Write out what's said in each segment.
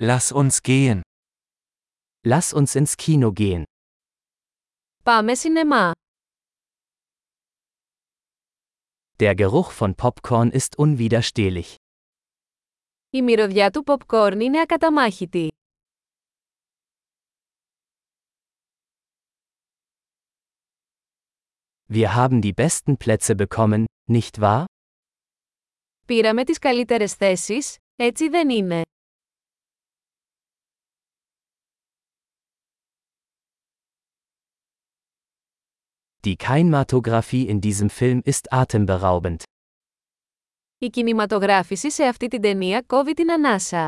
Lass uns gehen. Lass uns ins Kino gehen. Πάμε σινεμά. Der Geruch von Popcorn ist unwiderstehlich. Η μυρωδιά του popcorn είναι ακαταμάχητη. Wir haben die besten Plätze bekommen, nicht wahr? Πήραμε τις καλύτερες θέσεις, έτσι δεν είναι. Die Kinematographie in diesem Film ist atemberaubend. Η κινηματογράφηση σε αυτή την ταινία κόβει την ανάσα.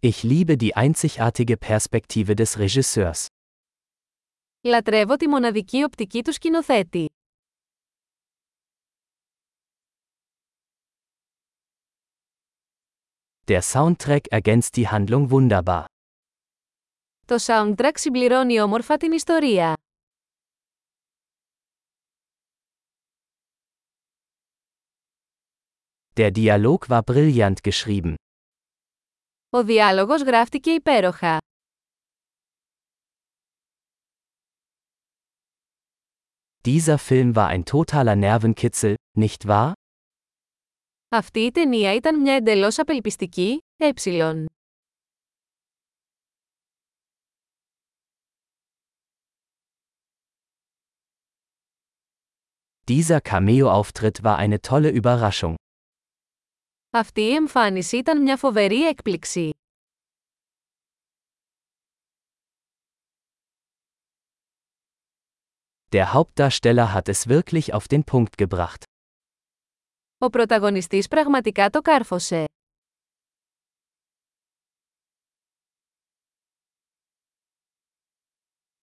Ich liebe die einzigartige Perspektive des Regisseurs. Λατρεύω τη μοναδική οπτική του σκηνοθέτη. Der Soundtrack ergänzt die Handlung wunderbar. Το soundtrack συμπληρώνει όμορφα την ιστορία. Der Dialog war brillant geschrieben. Ο διάλογος γράφτηκε υπέροχα. Dieser Film war ein totaler Nervenkitzel, nicht wahr? Αυτή η ταινία ήταν μια εντελώς απελπιστική, ε. Dieser Cameo-Auftritt war eine tolle Überraschung. Αυτή η εμφάνιση ήταν μια φοβερή έκπληξη. Der Hauptdarsteller hat es wirklich auf den Punkt gebracht. Ο πρωταγωνιστής πραγματικά το κάρφωσε.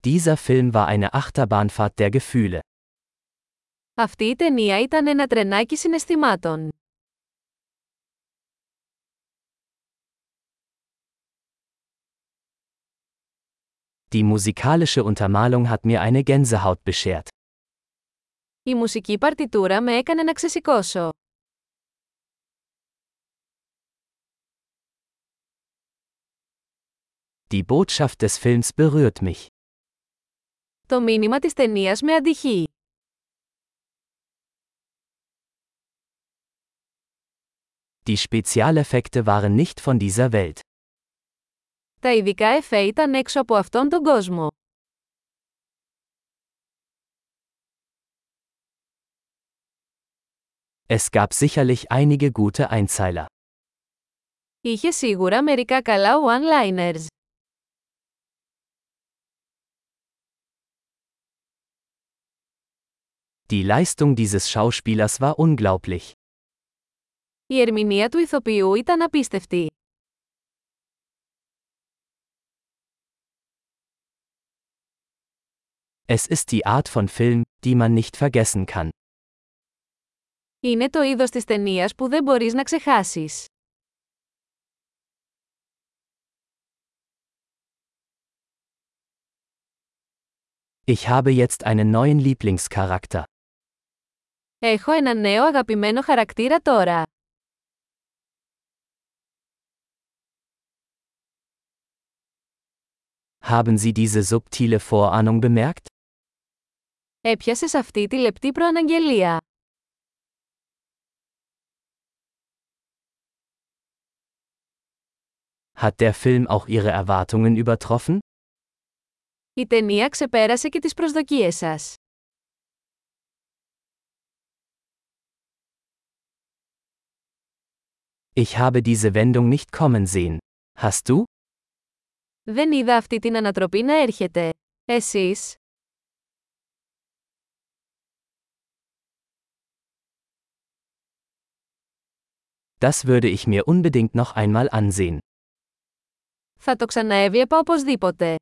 Dieser Film war eine Achterbahnfahrt der Gefühle. Αυτή η ταινία ήταν ένα τρενάκι συναισθημάτων. Die musikalische Untermalung hat mir eine Gänsehaut beschert. Η μουσική παρτιτούρα με έκανε να ξεσηκώσω. Die Botschaft des Films berührt mich. Το μήνυμα της ταινίας με αντυχεί. Die Spezialeffekte waren nicht von dieser Welt. Τα ειδικά εφέ ήταν έξω από αυτόν τον κόσμο. Es gab sicherlich einige gute Einzeiler. Είχε σίγουρα μερικά καλά one-liners. Die Leistung dieses Schauspielers war unglaublich. Η ερμηνεία του ηθοποιού ήταν απίστευτη. Es ist die Art von Film, die man nicht vergessen kann. Είναι το είδος της ταινίας που δεν μπορείς να ξεχάσεις. Ich habe jetzt einen neuen Lieblingscharakter. Έχω ένα νέο αγαπημένο χαρακτήρα τώρα. Haben Sie diese subtile Vorahnung bemerkt? Έπιασες αυτή τη λεπτή προαναγγελία. Hat der Film auch Ihre Erwartungen übertroffen? Η ταινία ξεπέρασε και τις προσδοκίες σας. Ich habe diese Wendung nicht kommen sehen. Hast du? Δεν είδα αυτή την ανατροπή να έρχεται. Εσείς? Das würde ich mir unbedingt noch einmal ansehen. Θα το ξαναέβλεπα οπωσδήποτε.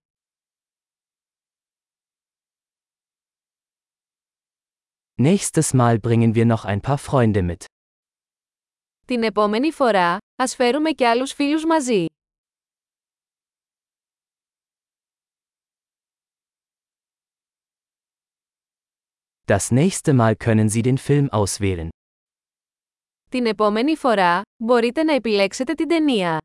Nächstes Mal bringen wir noch ein paar Freunde mit. Την επόμενη φορά, ας φέρουμε και άλλους φίλους μαζί. Das nächste Mal können Sie den Film auswählen. Την επόμενη φορά, μπορείτε να επιλέξετε την ταινία.